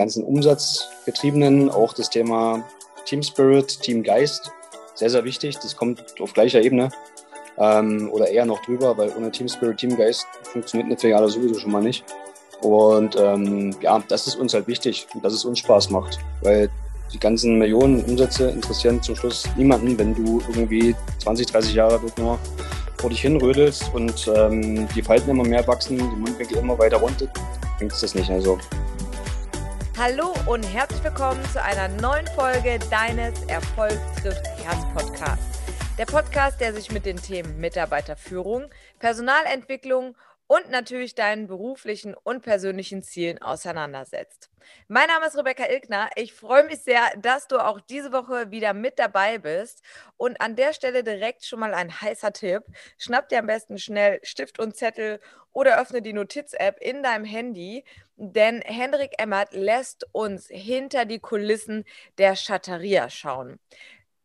ganzen Umsatzgetriebenen auch das Thema Team Spirit, Team Geist, sehr, sehr wichtig. Das kommt auf gleicher Ebene ähm, oder eher noch drüber, weil ohne Team Spirit, Team Geist funktioniert eine Filiale sowieso schon mal nicht. Und ähm, ja, das ist uns halt wichtig und dass es uns Spaß macht, weil die ganzen Millionen Umsätze interessieren zum Schluss niemanden, wenn du irgendwie 20, 30 Jahre dort nur vor dich hinrödelst und ähm, die Falten immer mehr wachsen, die Mundwinkel immer weiter runter, bringt es das nicht. Also Hallo und herzlich willkommen zu einer neuen Folge deines Erfolg trifft Herz Podcast. Der Podcast, der sich mit den Themen Mitarbeiterführung, Personalentwicklung und natürlich deinen beruflichen und persönlichen Zielen auseinandersetzt. Mein Name ist Rebecca Ilkner. Ich freue mich sehr, dass du auch diese Woche wieder mit dabei bist. Und an der Stelle direkt schon mal ein heißer Tipp. Schnapp dir am besten schnell Stift und Zettel oder öffne die Notiz-App in deinem Handy, denn Hendrik Emmert lässt uns hinter die Kulissen der Schatteria schauen.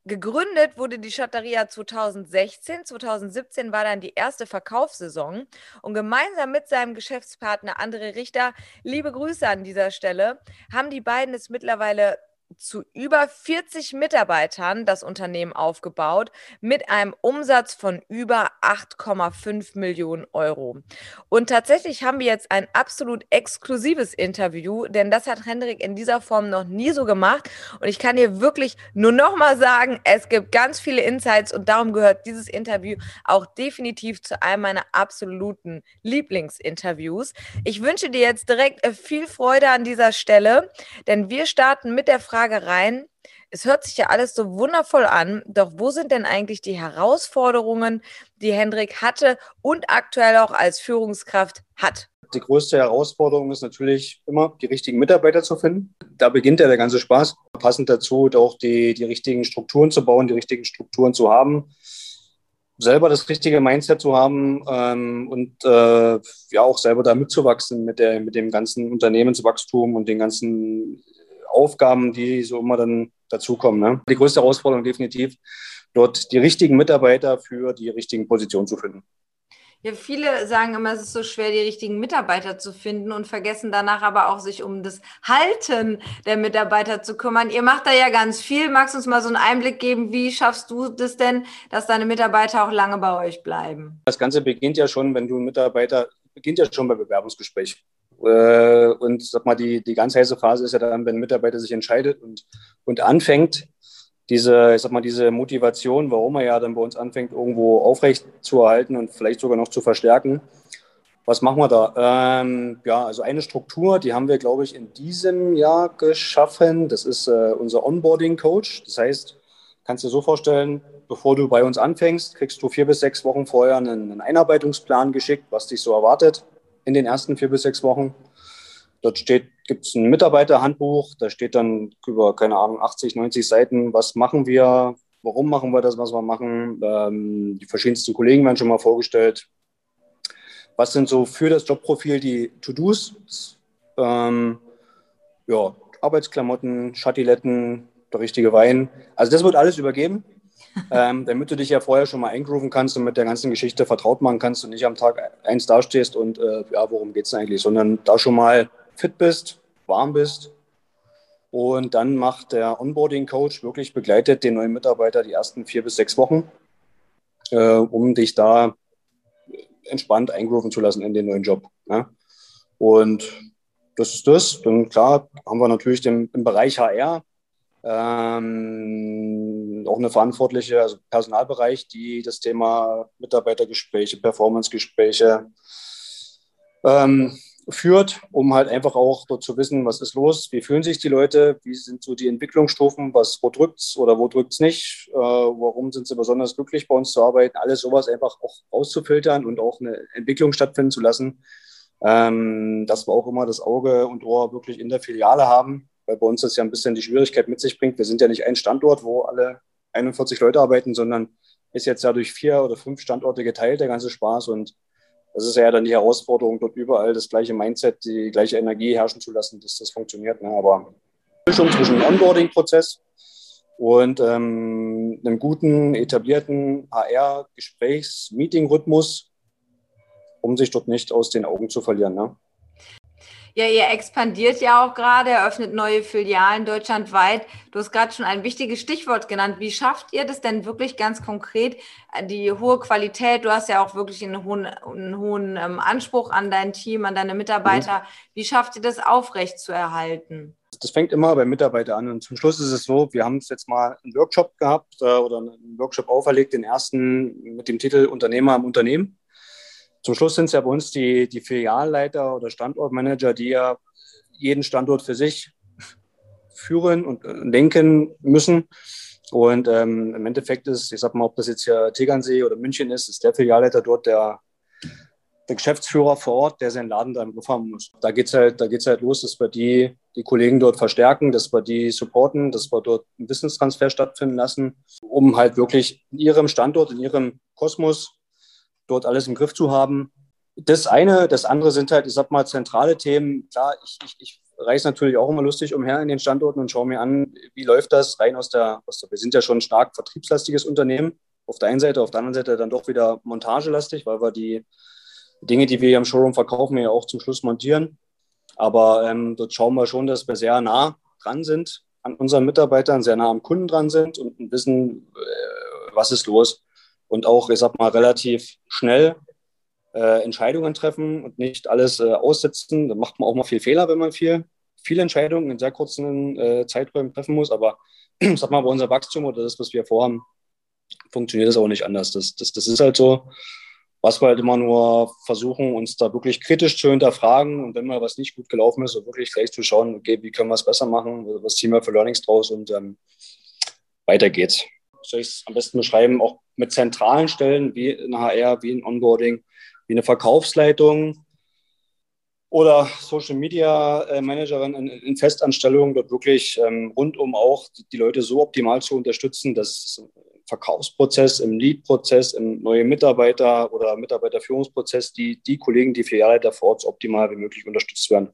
Gegründet wurde die Schatteria 2016. 2017 war dann die erste Verkaufssaison. Und gemeinsam mit seinem Geschäftspartner André Richter, liebe Grüße an dieser Stelle, haben die beiden es mittlerweile zu über 40 Mitarbeitern das Unternehmen aufgebaut mit einem Umsatz von über 8,5 Millionen Euro. Und tatsächlich haben wir jetzt ein absolut exklusives Interview, denn das hat Hendrik in dieser Form noch nie so gemacht. Und ich kann dir wirklich nur noch mal sagen, es gibt ganz viele Insights und darum gehört dieses Interview auch definitiv zu einem meiner absoluten Lieblingsinterviews. Ich wünsche dir jetzt direkt äh, viel Freude an dieser Stelle, denn wir starten mit der Frage, Frage rein. Es hört sich ja alles so wundervoll an, doch wo sind denn eigentlich die Herausforderungen, die Hendrik hatte und aktuell auch als Führungskraft hat? Die größte Herausforderung ist natürlich immer, die richtigen Mitarbeiter zu finden. Da beginnt ja der ganze Spaß. Passend dazu auch die, die richtigen Strukturen zu bauen, die richtigen Strukturen zu haben selber das richtige Mindset zu haben ähm, und äh, ja auch selber da mitzuwachsen mit, der, mit dem ganzen Unternehmenswachstum und den ganzen Aufgaben, die so immer dann dazukommen. Ne? Die größte Herausforderung definitiv, dort die richtigen Mitarbeiter für die richtigen Positionen zu finden. Ja, viele sagen immer, es ist so schwer, die richtigen Mitarbeiter zu finden und vergessen danach aber auch, sich um das Halten der Mitarbeiter zu kümmern. Ihr macht da ja ganz viel. Magst du uns mal so einen Einblick geben? Wie schaffst du das denn, dass deine Mitarbeiter auch lange bei euch bleiben? Das Ganze beginnt ja schon, wenn du einen Mitarbeiter, beginnt ja schon beim Bewerbungsgespräch. Äh, und sag mal, die, die ganz heiße Phase ist ja dann, wenn ein Mitarbeiter sich entscheidet und, und anfängt, diese, ich sag mal, diese Motivation, warum er ja dann bei uns anfängt, irgendwo aufrecht zu erhalten und vielleicht sogar noch zu verstärken. Was machen wir da? Ähm, ja, also eine Struktur, die haben wir, glaube ich, in diesem Jahr geschaffen. Das ist äh, unser Onboarding-Coach. Das heißt, kannst du dir so vorstellen, bevor du bei uns anfängst, kriegst du vier bis sechs Wochen vorher einen, einen Einarbeitungsplan geschickt, was dich so erwartet in den ersten vier bis sechs Wochen. Dort steht, gibt es ein Mitarbeiterhandbuch, da steht dann über, keine Ahnung, 80, 90 Seiten, was machen wir, warum machen wir das, was wir machen. Ähm, die verschiedensten Kollegen werden schon mal vorgestellt. Was sind so für das Jobprofil die To-Dos? Ähm, ja, Arbeitsklamotten, Schattiletten, der richtige Wein. Also das wird alles übergeben ähm, damit du dich ja vorher schon mal eingrooven kannst und mit der ganzen Geschichte vertraut machen kannst und nicht am Tag eins dastehst und äh, ja, worum geht es eigentlich, sondern da schon mal fit bist, warm bist. Und dann macht der Onboarding-Coach wirklich begleitet den neuen Mitarbeiter die ersten vier bis sechs Wochen, äh, um dich da entspannt eingrooven zu lassen in den neuen Job. Ne? Und das ist das. Dann klar haben wir natürlich den, im Bereich HR ähm, auch eine Verantwortliche, also Personalbereich, die das Thema Mitarbeitergespräche, Performancegespräche ähm, führt, um halt einfach auch dort zu wissen, was ist los, wie fühlen sich die Leute, wie sind so die Entwicklungsstufen, was, wo drückt's oder wo drückt's nicht, äh, warum sind sie besonders glücklich bei uns zu arbeiten, alles sowas einfach auch rauszufiltern und auch eine Entwicklung stattfinden zu lassen, ähm, dass wir auch immer das Auge und Ohr wirklich in der Filiale haben, weil bei uns das ja ein bisschen die Schwierigkeit mit sich bringt. Wir sind ja nicht ein Standort, wo alle 41 Leute arbeiten, sondern ist jetzt ja durch vier oder fünf Standorte geteilt, der ganze Spaß. Und das ist ja dann die Herausforderung, dort überall das gleiche Mindset, die gleiche Energie herrschen zu lassen, dass das funktioniert. Ne? Aber Mischung zwischen Onboarding-Prozess und ähm, einem guten, etablierten HR-Gesprächs-Meeting-Rhythmus, um sich dort nicht aus den Augen zu verlieren. Ne? Ja, ihr expandiert ja auch gerade, eröffnet neue Filialen deutschlandweit. Du hast gerade schon ein wichtiges Stichwort genannt. Wie schafft ihr das denn wirklich ganz konkret, die hohe Qualität? Du hast ja auch wirklich einen hohen, einen hohen ähm, Anspruch an dein Team, an deine Mitarbeiter. Mhm. Wie schafft ihr das aufrecht zu erhalten? Das fängt immer bei Mitarbeitern an. Und zum Schluss ist es so, wir haben jetzt mal einen Workshop gehabt äh, oder einen Workshop auferlegt, den ersten mit dem Titel Unternehmer im Unternehmen. Zum Schluss sind es ja bei uns die, die Filialleiter oder Standortmanager, die ja jeden Standort für sich führen und lenken müssen. Und ähm, im Endeffekt ist, ich sag mal, ob das jetzt hier Tegernsee oder München ist, ist der Filialleiter dort der, der Geschäftsführer vor Ort, der seinen Laden da im Griff haben muss. Da geht es halt, halt los, dass wir die, die Kollegen dort verstärken, dass wir die supporten, dass wir dort einen Wissenstransfer stattfinden lassen, um halt wirklich in ihrem Standort, in ihrem Kosmos dort alles im Griff zu haben. Das eine, das andere sind halt, ich sag mal, zentrale Themen. Klar, ich, ich, ich reise natürlich auch immer lustig umher in den Standorten und schaue mir an, wie läuft das rein aus der, aus der, wir sind ja schon ein stark vertriebslastiges Unternehmen. Auf der einen Seite, auf der anderen Seite dann doch wieder montagelastig, weil wir die Dinge, die wir hier im Showroom verkaufen, ja auch zum Schluss montieren. Aber ähm, dort schauen wir schon, dass wir sehr nah dran sind an unseren Mitarbeitern, sehr nah am Kunden dran sind und wissen, äh, was ist los und auch, ich sag mal, relativ schnell äh, Entscheidungen treffen und nicht alles äh, aussitzen. Da macht man auch mal viel Fehler, wenn man viel, viele Entscheidungen in sehr kurzen äh, Zeiträumen treffen muss. Aber ich sag mal, bei unser Wachstum oder das, was wir vorhaben, funktioniert das auch nicht anders. Das, das, das ist halt so, was wir halt immer nur versuchen, uns da wirklich kritisch zu hinterfragen und wenn mal was nicht gut gelaufen ist, so wirklich gleich zu schauen, okay, wie können wir es besser machen, was ziehen wir für Learnings draus und ähm, weiter geht's soll ich es am besten beschreiben, auch mit zentralen Stellen wie in HR, wie in Onboarding, wie eine Verkaufsleitung oder Social Media äh, Managerin in, in Festanstellung, dort wirklich ähm, rundum auch die Leute so optimal zu unterstützen, dass im Verkaufsprozess, im Lead-Prozess, im neue Mitarbeiter- oder Mitarbeiterführungsprozess die, die Kollegen, die vier Jahre davor so optimal wie möglich unterstützt werden.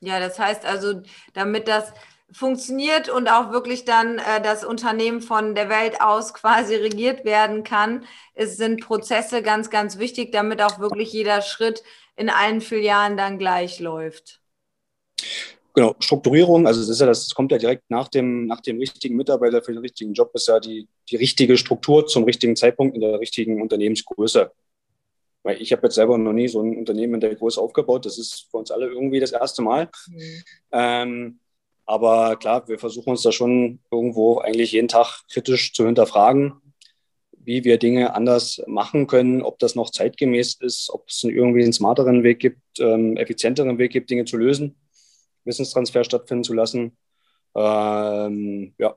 Ja, das heißt also, damit das funktioniert und auch wirklich dann äh, das Unternehmen von der Welt aus quasi regiert werden kann. Es sind Prozesse ganz, ganz wichtig, damit auch wirklich jeder Schritt in allen Filialen dann gleich läuft. Genau, Strukturierung, also das, ist ja, das kommt ja direkt nach dem, nach dem richtigen Mitarbeiter für den richtigen Job, ist ja die, die richtige Struktur zum richtigen Zeitpunkt in der richtigen Unternehmensgröße. Weil ich habe jetzt selber noch nie so ein Unternehmen in der Größe aufgebaut. Das ist für uns alle irgendwie das erste Mal. Mhm. Ähm, aber klar, wir versuchen uns da schon irgendwo eigentlich jeden Tag kritisch zu hinterfragen, wie wir Dinge anders machen können, ob das noch zeitgemäß ist, ob es irgendwie einen smarteren Weg gibt, ähm, effizienteren Weg gibt, Dinge zu lösen, Wissenstransfer stattfinden zu lassen. Ähm, ja.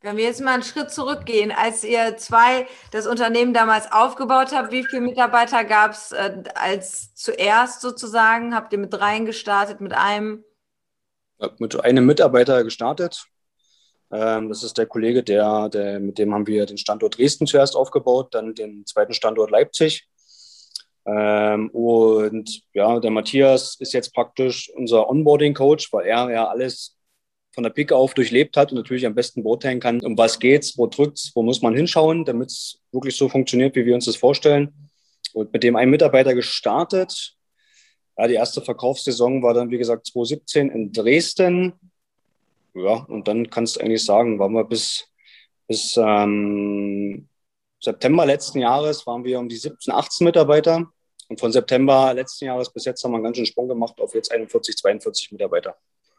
Wenn wir jetzt mal einen Schritt zurückgehen, als ihr zwei das Unternehmen damals aufgebaut habt, wie viele Mitarbeiter gab es äh, als zuerst sozusagen? Habt ihr mit dreien gestartet, mit einem? Mit einem Mitarbeiter gestartet. Ähm, das ist der Kollege, der, der, mit dem haben wir den Standort Dresden zuerst aufgebaut, dann den zweiten Standort Leipzig. Ähm, und ja, der Matthias ist jetzt praktisch unser Onboarding-Coach, weil er ja alles von der Pike auf durchlebt hat und natürlich am besten beurteilen kann, um was geht's, wo drückt's, wo muss man hinschauen, damit es wirklich so funktioniert, wie wir uns das vorstellen. Und mit dem einen Mitarbeiter gestartet, ja, die erste Verkaufssaison war dann, wie gesagt, 2017 in Dresden. Ja, und dann kannst du eigentlich sagen, waren wir bis, bis ähm, September letzten Jahres waren wir um die 17, 18 Mitarbeiter. Und von September letzten Jahres bis jetzt haben wir einen ganz schönen Sprung gemacht auf jetzt 41, 42 Mitarbeiter.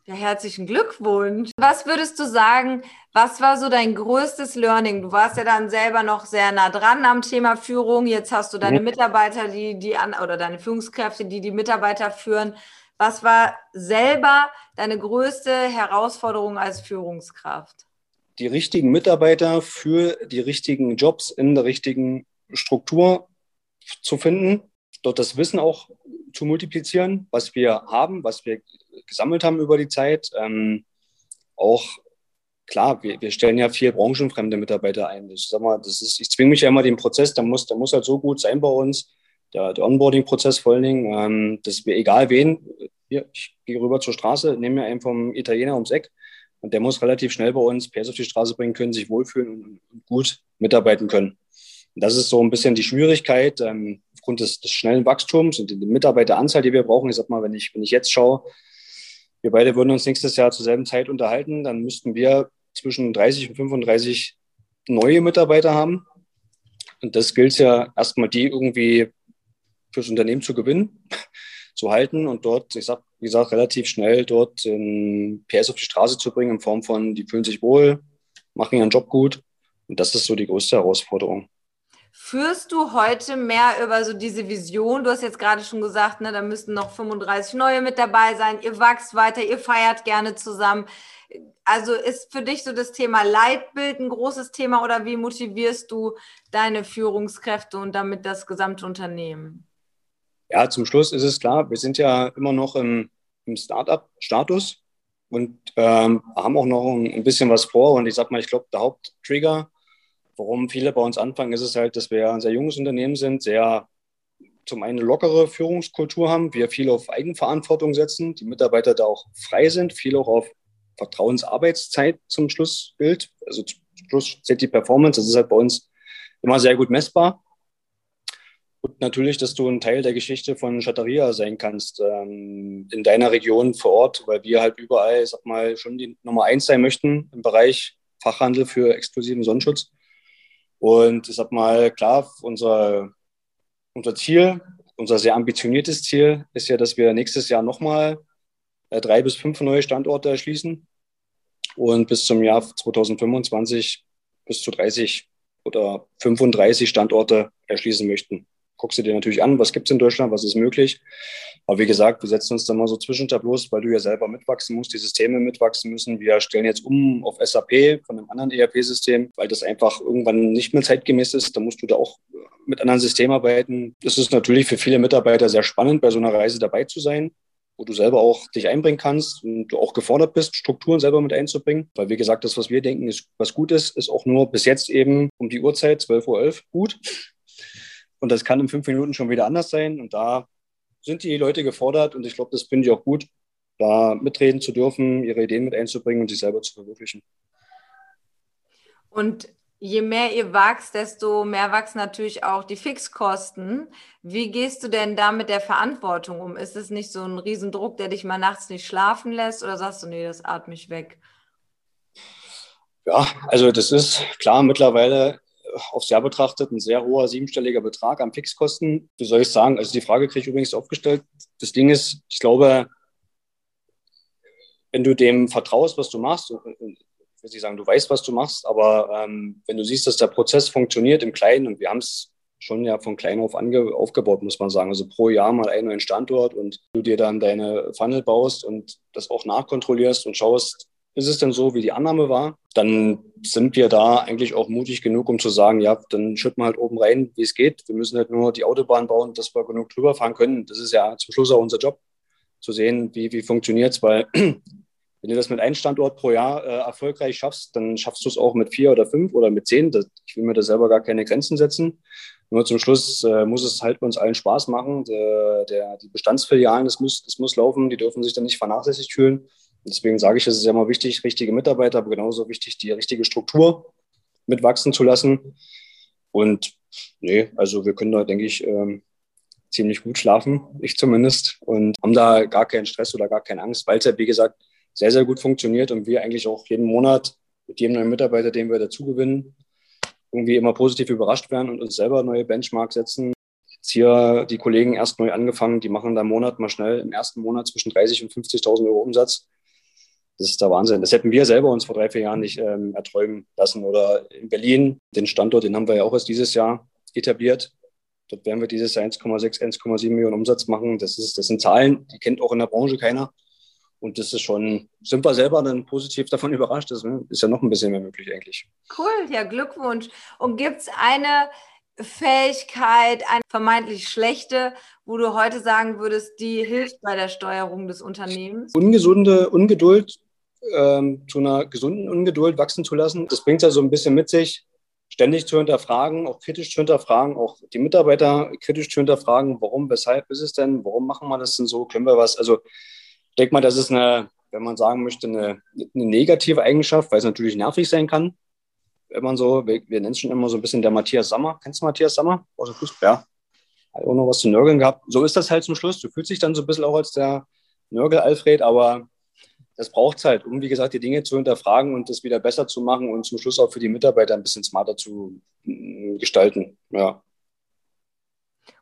Ja, herzlichen Glückwunsch. Was würdest du sagen, was war so dein größtes Learning? Du warst ja dann selber noch sehr nah dran am Thema Führung. Jetzt hast du deine. Mitarbeiter, die, die an, oder deine Führungskräfte, die die Mitarbeiter führen. Was war selber deine größte Herausforderung als Führungskraft? Die richtigen Mitarbeiter für die richtigen Jobs in der richtigen Struktur zu finden, dort das Wissen auch zu multiplizieren, was wir haben, was wir gesammelt haben über die Zeit. Ähm, auch klar, wir, wir stellen ja viel branchenfremde Mitarbeiter ein. Ich sag mal, das ist, ich zwinge mich ja immer den Prozess, der muss, der muss halt so gut sein bei uns, der, der Onboarding-Prozess vor allen Dingen, ähm, dass wir egal wen, hier, ich gehe rüber zur Straße, nehme mir einen vom Italiener ums Eck und der muss relativ schnell bei uns PS auf die Straße bringen können, sich wohlfühlen und, und gut mitarbeiten können. Und das ist so ein bisschen die Schwierigkeit. Ähm, aufgrund des, des schnellen Wachstums und der Mitarbeiteranzahl, die wir brauchen, ich sag mal, wenn ich, wenn ich jetzt schaue, wir beide würden uns nächstes Jahr zur selben Zeit unterhalten, dann müssten wir zwischen 30 und 35 neue Mitarbeiter haben. Und das gilt ja erstmal, die irgendwie fürs Unternehmen zu gewinnen, zu halten und dort, ich sag, wie gesagt, relativ schnell dort ähm, PS auf die Straße zu bringen in Form von, die fühlen sich wohl, machen ihren Job gut. Und das ist so die größte Herausforderung. Führst du heute mehr über so diese Vision? Du hast jetzt gerade schon gesagt, ne, da müssten noch 35 neue mit dabei sein. Ihr wachst weiter, ihr feiert gerne zusammen. Also ist für dich so das Thema Leitbild ein großes Thema oder wie motivierst du deine Führungskräfte und damit das gesamte Unternehmen? Ja, zum Schluss ist es klar, wir sind ja immer noch im, im Startup-Status und ähm, haben auch noch ein, ein bisschen was vor. Und ich sag mal, ich glaube, der Haupttrigger warum viele bei uns anfangen, ist es halt, dass wir ein sehr junges Unternehmen sind, sehr zum einen eine lockere Führungskultur haben, wir viel auf Eigenverantwortung setzen, die Mitarbeiter da auch frei sind, viel auch auf Vertrauensarbeitszeit zum Schlussbild. Also zum Schluss zählt die Performance, das ist halt bei uns immer sehr gut messbar. Und natürlich, dass du ein Teil der Geschichte von Chatteria sein kannst ähm, in deiner Region vor Ort, weil wir halt überall, sag mal, schon die Nummer eins sein möchten im Bereich Fachhandel für exklusiven Sonnenschutz. Und ich sag mal, klar, unser, unser Ziel, unser sehr ambitioniertes Ziel ist ja, dass wir nächstes Jahr nochmal äh, drei bis fünf neue Standorte erschließen. Und bis zum Jahr 2025 bis zu 30 oder 35 Standorte erschließen möchten guckst du dir natürlich an, was gibt es in Deutschland, was ist möglich. Aber wie gesagt, wir setzen uns dann mal so Zwischentableaus, weil du ja selber mitwachsen musst, die Systeme mitwachsen müssen. Wir stellen jetzt um auf SAP von einem anderen ERP-System, weil das einfach irgendwann nicht mehr zeitgemäß ist. Da musst du da auch mit anderen Systemen arbeiten. Das ist natürlich für viele Mitarbeiter sehr spannend, bei so einer Reise dabei zu sein wo du selber auch dich einbringen kannst und du auch gefordert bist, Strukturen selber mit einzubringen. Weil, wie gesagt, das, was wir denken, ist, was gut ist, ist auch nur bis jetzt eben um die Uhrzeit, 12.11 Uhr, gut. Und das kann in fünf Minuten schon wieder anders sein. Und da sind die Leute gefordert und ich glaube, das finde ich auch gut, da mitreden zu dürfen, ihre Ideen mit einzubringen und sich selber zu verwirklichen. Und je mehr ihr wachst, desto mehr wachsen natürlich auch die Fixkosten. Wie gehst du denn da mit der Verantwortung um? Ist es nicht so ein Riesendruck, der dich mal nachts nicht schlafen lässt oder sagst du, nee, das atme ich weg? Ja, also das ist klar, mittlerweile aufs Jahr betrachtet ein sehr hoher siebenstelliger Betrag an Fixkosten. Wie soll ich sagen? Also die Frage kriege ich übrigens aufgestellt. Das Ding ist, ich glaube, wenn du dem vertraust, was du machst, ich will nicht sagen, du weißt, was du machst, aber ähm, wenn du siehst, dass der Prozess funktioniert im Kleinen und wir haben es schon ja von klein auf aufgebaut, muss man sagen. Also pro Jahr mal einen neuen Standort und du dir dann deine Funnel baust und das auch nachkontrollierst und schaust, ist es denn so, wie die Annahme war, dann sind wir da eigentlich auch mutig genug, um zu sagen, ja, dann schütten wir halt oben rein, wie es geht. Wir müssen halt nur die Autobahn bauen, dass wir genug drüber fahren können. Das ist ja zum Schluss auch unser Job, zu sehen, wie, wie funktioniert es, weil wenn du das mit einem Standort pro Jahr äh, erfolgreich schaffst, dann schaffst du es auch mit vier oder fünf oder mit zehn. Das, ich will mir da selber gar keine Grenzen setzen. Nur zum Schluss äh, muss es halt uns allen Spaß machen. Der, der, die Bestandsfilialen, das muss, das muss laufen, die dürfen sich dann nicht vernachlässigt fühlen. Deswegen sage ich, es ist ja immer wichtig, richtige Mitarbeiter, aber genauso wichtig, die richtige Struktur mitwachsen zu lassen. Und nee, also wir können da, denke ich, ähm, ziemlich gut schlafen, ich zumindest, und haben da gar keinen Stress oder gar keine Angst, weil es ja, wie gesagt, sehr, sehr gut funktioniert und wir eigentlich auch jeden Monat mit jedem neuen Mitarbeiter, den wir dazu gewinnen, irgendwie immer positiv überrascht werden und uns selber neue Benchmarks setzen. Jetzt hier die Kollegen erst neu angefangen, die machen da im Monat mal schnell im ersten Monat zwischen 30 und 50.000 Euro Umsatz. Das ist der Wahnsinn. Das hätten wir selber uns vor drei, vier Jahren nicht ähm, erträumen lassen. Oder in Berlin, den Standort, den haben wir ja auch erst dieses Jahr etabliert. Dort werden wir dieses Jahr 1,6, 1,7 Millionen Umsatz machen. Das, ist, das sind Zahlen, die kennt auch in der Branche keiner. Und das ist schon, sind wir selber dann positiv davon überrascht. Das ist ja noch ein bisschen mehr möglich eigentlich. Cool, ja, Glückwunsch. Und gibt es eine Fähigkeit, eine vermeintlich schlechte, wo du heute sagen würdest, die hilft bei der Steuerung des Unternehmens? Ungesunde Ungeduld ähm, zu einer gesunden Ungeduld wachsen zu lassen. Das bringt ja so ein bisschen mit sich, ständig zu hinterfragen, auch kritisch zu hinterfragen, auch die Mitarbeiter kritisch zu hinterfragen, warum, weshalb ist es denn, warum machen wir das denn so, können wir was? Also ich denke mal, das ist eine, wenn man sagen möchte, eine, eine negative Eigenschaft, weil es natürlich nervig sein kann, wenn man so, wir, wir nennen es schon immer so ein bisschen der Matthias Sammer. Kennst du Matthias Sammer aus? Ja. auch noch was zu nörgeln gehabt. So ist das halt zum Schluss. Du fühlst dich dann so ein bisschen auch als der Nörgel-Alfred, aber das braucht es halt, um, wie gesagt, die Dinge zu hinterfragen und das wieder besser zu machen und zum Schluss auch für die Mitarbeiter ein bisschen smarter zu mm, gestalten. Ja.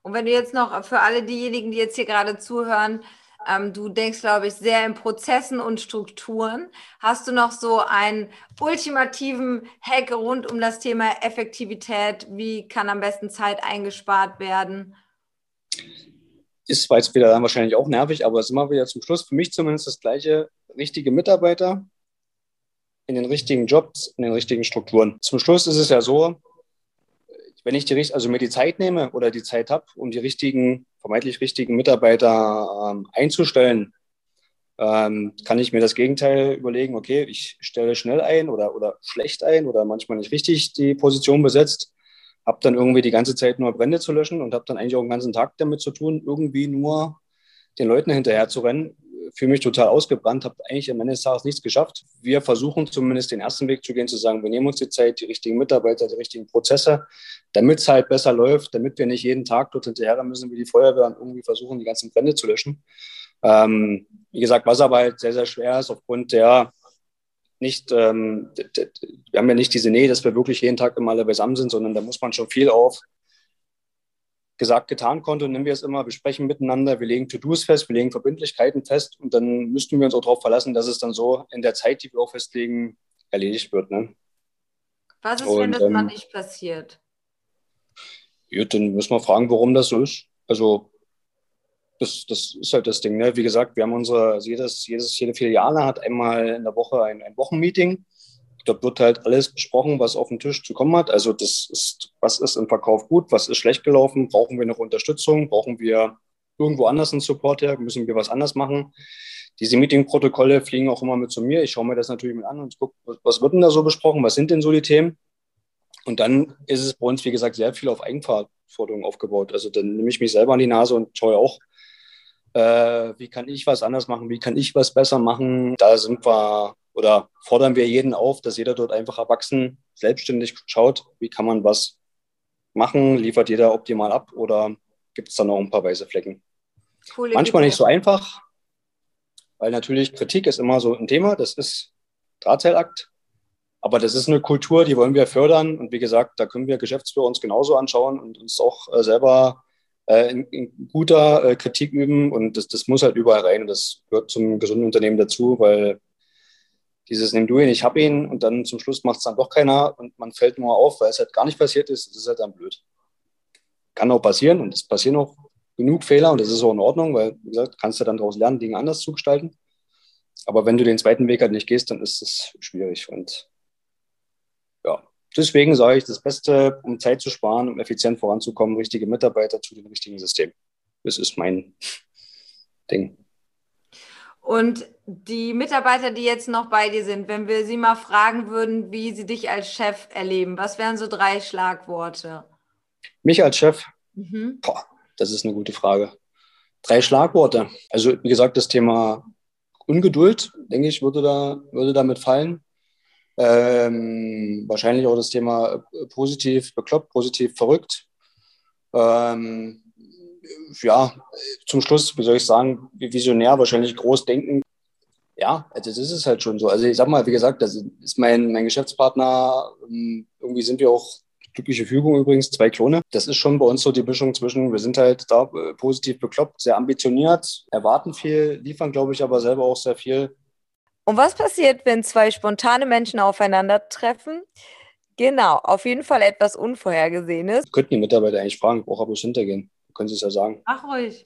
Und wenn du jetzt noch für alle diejenigen, die jetzt hier gerade zuhören, ähm, du denkst, glaube ich, sehr in Prozessen und Strukturen. Hast du noch so einen ultimativen Hack rund um das Thema Effektivität? Wie kann am besten Zeit eingespart werden? Ist zwar jetzt wieder dann wahrscheinlich auch nervig, aber es ist immer wieder zum Schluss für mich zumindest das gleiche. Richtige Mitarbeiter in den richtigen Jobs, in den richtigen Strukturen. Zum Schluss ist es ja so, wenn ich die, also mir die Zeit nehme oder die Zeit habe, um die richtigen, vermeintlich richtigen Mitarbeiter ähm, einzustellen, ähm, kann ich mir das Gegenteil überlegen, okay, ich stelle schnell ein oder, oder schlecht ein oder manchmal nicht richtig die Position besetzt, habe dann irgendwie die ganze Zeit nur Brände zu löschen und habe dann eigentlich auch den ganzen Tag damit zu tun, irgendwie nur den Leuten hinterher zu rennen, fühle mich total ausgebrannt, habe eigentlich am Ende des Tages nichts geschafft. Wir versuchen zumindest den ersten Weg zu gehen, zu sagen, wir nehmen uns die Zeit, die richtigen Mitarbeiter, die richtigen Prozesse, damit es halt besser läuft, damit wir nicht jeden Tag dort hinterher müssen wie die Feuerwehr und irgendwie versuchen, die ganzen Brände zu löschen. Ähm, wie gesagt, was aber halt sehr, sehr schwer ist, aufgrund der nicht, ähm, wir haben ja nicht diese Nähe, dass wir wirklich jeden Tag immer alle beisammen sind, sondern da muss man schon viel auf gesagt, getan konnte, nennen wir es immer, wir sprechen miteinander, wir legen To-Dos fest, wir legen Verbindlichkeiten fest und dann müssten wir uns auch darauf verlassen, dass es dann so in der Zeit, die wir auch festlegen, erledigt wird. Ne? Was ist, und, wenn das ähm, mal nicht passiert? Ja, dann müssen wir fragen, warum das so ist. Also das, das ist halt das Ding. Ne? Wie gesagt, wir haben unsere, also jedes, jedes, jede Filiale hat einmal in der Woche ein, ein Wochenmeeting dort wird halt alles besprochen, was auf den Tisch zu kommen hat. Also das ist, was ist im Verkauf gut, was ist schlecht gelaufen, brauchen wir noch Unterstützung, brauchen wir irgendwo anders einen Support her, müssen wir was anders machen. Diese Meeting-Protokolle fliegen auch immer mit zu mir. Ich schaue mir das natürlich mit an und gucke, was wird denn da so besprochen, was sind denn so die Themen? Und dann ist es bei uns, wie gesagt, sehr viel auf Eigenverantwortung aufgebaut. Also dann nehme ich mich selber an die Nase und schaue auch, äh, wie kann ich was anders machen, wie kann ich was besser machen. Da sind wir oder fordern wir jeden auf, dass jeder dort einfach erwachsen, selbstständig schaut, wie kann man was machen, liefert jeder optimal ab oder gibt es da noch ein paar weiße Flecken. Coole Manchmal Idee. nicht so einfach, weil natürlich Kritik ist immer so ein Thema, das ist Drahtseilakt, aber das ist eine Kultur, die wollen wir fördern und wie gesagt, da können wir Geschäftsführer uns genauso anschauen und uns auch äh, selber äh, in, guter äh, Kritik üben und das, das muss halt überall rein und das gehört zum gesunden Unternehmen dazu, weil dieses nimm du ihn, ich hab ihn und dann zum Schluss macht es dann doch keiner und man fällt nur auf, weil es halt gar nicht passiert ist, das ist halt dann blöd. Kann auch passieren und es passieren auch genug Fehler und das ist auch in Ordnung, weil, wie gesagt, kannst du dann daraus lernen, Dinge anders zu gestalten. Aber wenn du den zweiten Weg halt nicht gehst, dann ist es schwierig und deswegen sage ich, das Beste, um Zeit zu sparen, um effizient voranzukommen, richtige Mitarbeiter zu dem richtigen System. Das ist mein Ding. Und die Mitarbeiter, die jetzt noch bei dir sind, wenn wir sie mal fragen würden, wie sie dich als Chef erleben, was wären so drei Schlagworte? Mich als Chef? Mhm. Boah, das ist eine gute Frage. Drei Schlagworte. Also wie gesagt, das Thema Ungeduld, denke ich, würde, da, würde damit fallen. Ähm, wahrscheinlich auch das Thema positiv bekloppt, positiv verrückt. Ähm, ja, zum Schluss, wie soll ich sagen, visionär, wahrscheinlich groß denken. Ja, also das ist es halt schon so. Also ich sag mal, wie gesagt, das ist mein, mein Geschäftspartner. Ähm, irgendwie sind wir auch glückliche Fügung übrigens, zwei Klone. Das ist schon bei uns so die Mischung zwischen, wir sind halt da äh, positiv bekloppt, sehr ambitioniert, erwarten viel, liefern, glaube ich, aber selber auch sehr viel. Und was passiert, wenn zwei spontane Menschen aufeinandertreffen? Genau, auf jeden Fall etwas Unvorhergesehenes. Könnten die Mitarbeiter eigentlich fragen, wo aber hintergehen können Sie es ja sagen. Ach ruhig.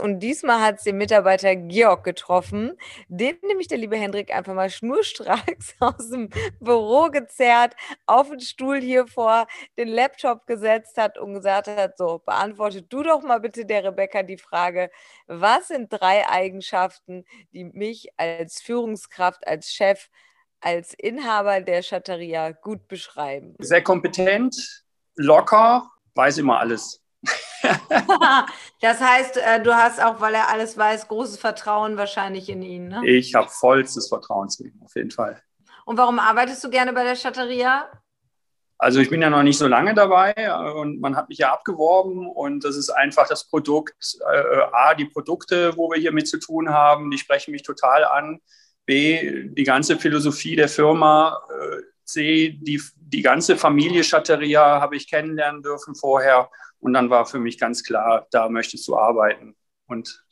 Und diesmal hat es den Mitarbeiter Georg getroffen, den nämlich der liebe Hendrik einfach mal schnurstracks aus dem Büro gezerrt, auf den Stuhl hier vor den Laptop gesetzt hat und gesagt hat, so, beantworte du doch mal bitte der Rebecca die Frage, was sind drei Eigenschaften, die mich als Führungskraft, als Chef, als Inhaber der Schatteria gut beschreiben? Sehr kompetent, locker, weiß immer alles. das heißt, äh, du hast auch, weil er alles weiß, großes Vertrauen wahrscheinlich in ihn. Ne? Ich habe vollstes Vertrauen zu ihm, auf jeden Fall. Und warum arbeitest du gerne bei der Schatteria? Also ich bin ja noch nicht so lange dabei äh, und man hat mich ja abgeworben und das ist einfach das Produkt, äh, A, die Produkte, wo wir hier mit zu tun haben, die sprechen mich total an. B, die ganze Philosophie der Firma. Äh, C, die, die ganze Familie Chatteria habe ich kennenlernen dürfen vorher und dann war für mich ganz klar, da möchtest du arbeiten und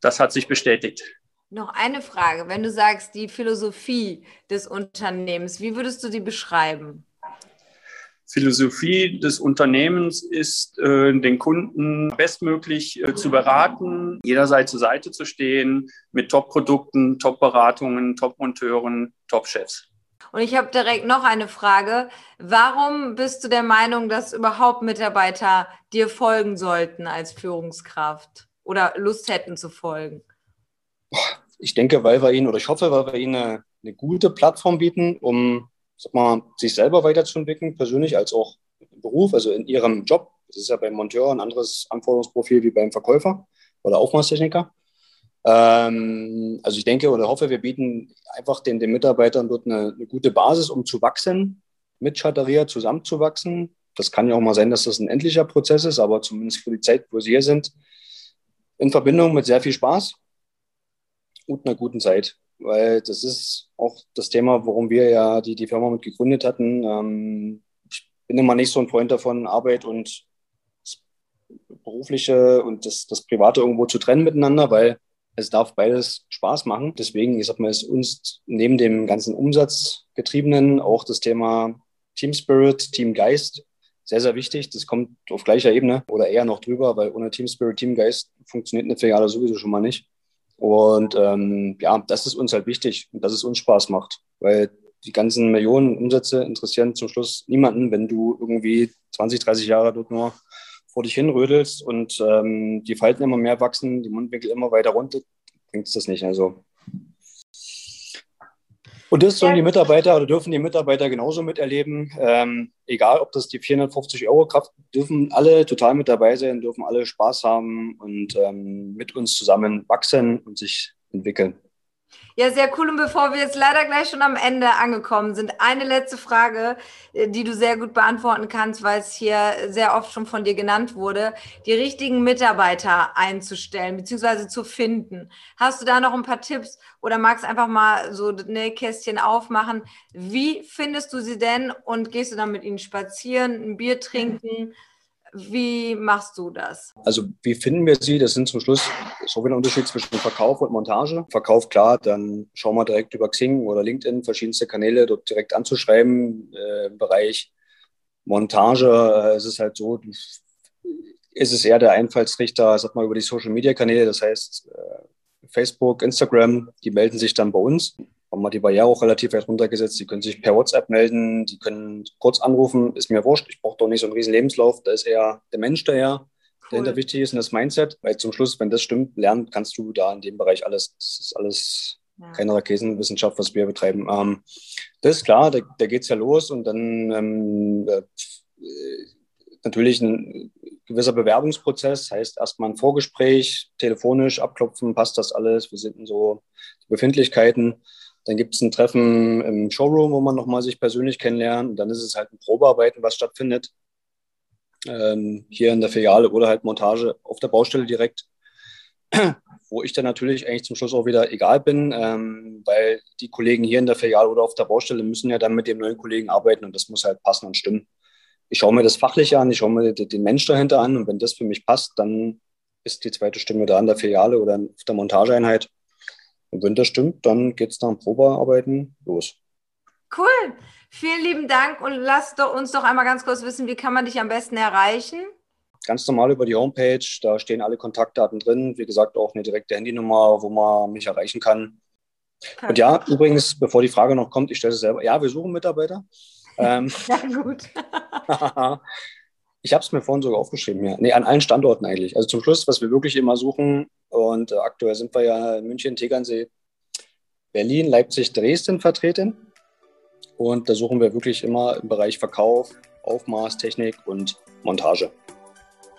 das hat sich bestätigt. Noch eine Frage, wenn du sagst, die Philosophie des Unternehmens, wie würdest du die beschreiben? Philosophie des Unternehmens ist, äh, den Kunden bestmöglich äh, zu beraten, jederzeit zur Seite zu stehen mit Top-Produkten, Top-Beratungen, Top-Monteuren, Top-Chefs. Und ich habe direkt noch eine Frage. Warum bist du der Meinung, dass überhaupt Mitarbeiter dir folgen sollten als Führungskraft oder Lust hätten zu folgen? Ich denke, weil wir ihnen, oder ich hoffe, weil wir ihnen eine, eine gute Plattform bieten, um mal, sich selber weiterzuentwickeln, persönlich als auch im Beruf, also in ihrem Job. Das ist ja beim Monteur ein anderes Anforderungsprofil wie beim Verkäufer oder Aufmaßtechniker. Ähm, also ich denke oder hoffe, wir bieten einfach den, den Mitarbeitern dort eine, eine gute Basis, um zu wachsen, mit Chatteria zusammenzuwachsen. Das kann ja auch mal sein, dass das ein endlicher Prozess ist, aber zumindest für die Zeit, wo sie hier sind, in Verbindung mit sehr viel Spaß und einer guten Zeit weil das ist auch das Thema, warum wir ja die, die Firma mit gegründet hatten. Ähm, ich bin immer nicht so ein Freund davon, Arbeit und berufliche und das, das private irgendwo zu trennen miteinander, weil es darf beides Spaß machen. Deswegen, ich sag mal, ist uns neben dem ganzen Umsatzgetriebenen auch das Thema Team Spirit, Team Geist sehr, sehr wichtig. Das kommt auf gleicher Ebene oder eher noch drüber, weil ohne Team Spirit, Team Geist funktioniert eine Filiale sowieso schon mal nicht. Und ähm, ja, das ist uns halt wichtig und dass es uns Spaß macht, weil die ganzen Millionen Umsätze interessieren zum Schluss niemanden, wenn du irgendwie 20, 30 Jahre dort nur vor dich hinrödelst und ähm, die Falten immer mehr wachsen, die Mundwinkel immer weiter runter, bringt es das nicht. Also und das sollen die Mitarbeiter oder dürfen die Mitarbeiter genauso miterleben. Ähm, egal, ob das die 450 Euro Kraft, dürfen alle total mit dabei sein, dürfen alle Spaß haben und ähm, mit uns zusammen wachsen und sich entwickeln. Ja, sehr cool. Und bevor wir jetzt leider gleich schon am Ende angekommen sind, eine letzte Frage, äh, die du sehr gut beantworten kannst, weil es hier sehr oft schon von dir genannt wurde, die richtigen Mitarbeiter einzustellen bzw. zu finden. Hast du da noch ein paar Tipps oder magst einfach mal so ein Kästchen aufmachen? Wie findest du sie denn und gehst du dann mit ihnen spazieren, ein Bier trinken? Wie machst du das? Also wie finden wir sie? Das sind zum Schluss so ein Unterschied zwischen Verkauf und Montage. Verkauf, klar, dann schauen wir direkt über Xing oder LinkedIn, verschiedenste Kanäle dort direkt anzuschreiben. Äh, Im Bereich Montage äh, ist es halt so, ist es eher der Einfallsrichter, sag mal, über die Social-Media-Kanäle, das heißt äh, Facebook, Instagram, die melden sich dann bei uns haben wir die Barriere auch relativ weit runtergesetzt. Die können sich per WhatsApp melden, die können kurz anrufen, ist mir wurscht. Ich brauche doch nicht so einen riesen Lebenslauf. Da ist eher der Mensch daher, cool. der hinter wichtig ist und das Mindset. Weil zum Schluss, wenn das stimmt, lernen kannst du da in dem Bereich alles. Das ist alles ja. keine Raketenwissenschaft, was wir betreiben. Ähm, das ist klar, da, da geht es ja los und dann ähm, äh, natürlich ein gewisser Bewerbungsprozess, heißt erstmal ein Vorgespräch, telefonisch abklopfen, passt das alles, wir sind in so die Befindlichkeiten. Dann gibt es ein Treffen im Showroom, wo man nochmal sich persönlich kennenlernt. Und dann ist es halt ein Probearbeiten, was stattfindet. Ähm, hier in der Filiale oder halt Montage auf der Baustelle direkt. wo ich dann natürlich eigentlich zum Schluss auch wieder egal bin, ähm, weil die Kollegen hier in der Filiale oder auf der Baustelle müssen ja dann mit dem neuen Kollegen arbeiten und das muss halt passen und stimmen. Ich schaue mir das Fachliche an, ich schaue mir den Mensch dahinter an und wenn das für mich passt, dann ist die zweite Stimme da in der Filiale oder auf der Montageeinheit. Und wenn das stimmt, dann geht es dann Probearbeiten los. Cool. Vielen lieben Dank und lass doch uns doch einmal ganz kurz wissen, wie kann man dich am besten erreichen? Ganz normal über die Homepage, da stehen alle Kontaktdaten drin. Wie gesagt, auch eine direkte Handynummer, wo man mich erreichen kann. Perfekt. Und ja, übrigens, bevor die Frage noch kommt, ich stelle es selber. Ja, wir suchen Mitarbeiter. ähm, ja, gut. Ich habe es mir vorhin sogar aufgeschrieben, ja. Nee, an allen Standorten eigentlich. Also zum Schluss, was wir wirklich immer suchen, und äh, aktuell sind wir ja in München, Tegernsee, Berlin, Leipzig, Dresden vertreten. Und da suchen wir wirklich immer im Bereich Verkauf, Aufmaß, Technik und Montage.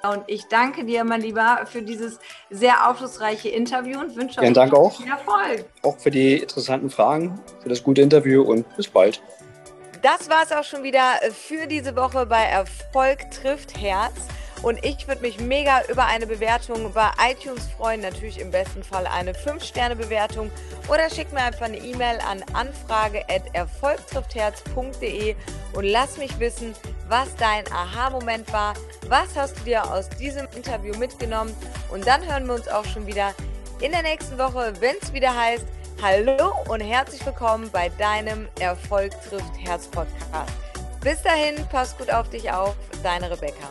Und ich danke dir, mein Lieber, für dieses sehr aufschlussreiche Interview und wünsche euch Dank auch. viel Erfolg. Auch für die interessanten Fragen, für das gute Interview und bis bald. Das war es auch schon wieder für diese Woche bei Erfolg trifft Herz. Und ich würde mich mega über eine Bewertung bei iTunes freuen. Natürlich im besten Fall eine 5-Sterne-Bewertung. Oder schick mir einfach eine E-Mail an anfrage.erfolgtrifftherz.de und lass mich wissen, was dein Aha-Moment war. Was hast du dir aus diesem Interview mitgenommen? Und dann hören wir uns auch schon wieder in der nächsten Woche, wenn es wieder heißt, Hallo und herzlich willkommen bei deinem Erfolg trifft Herz Podcast. Bis dahin, pass gut auf dich auf, deine Rebecca.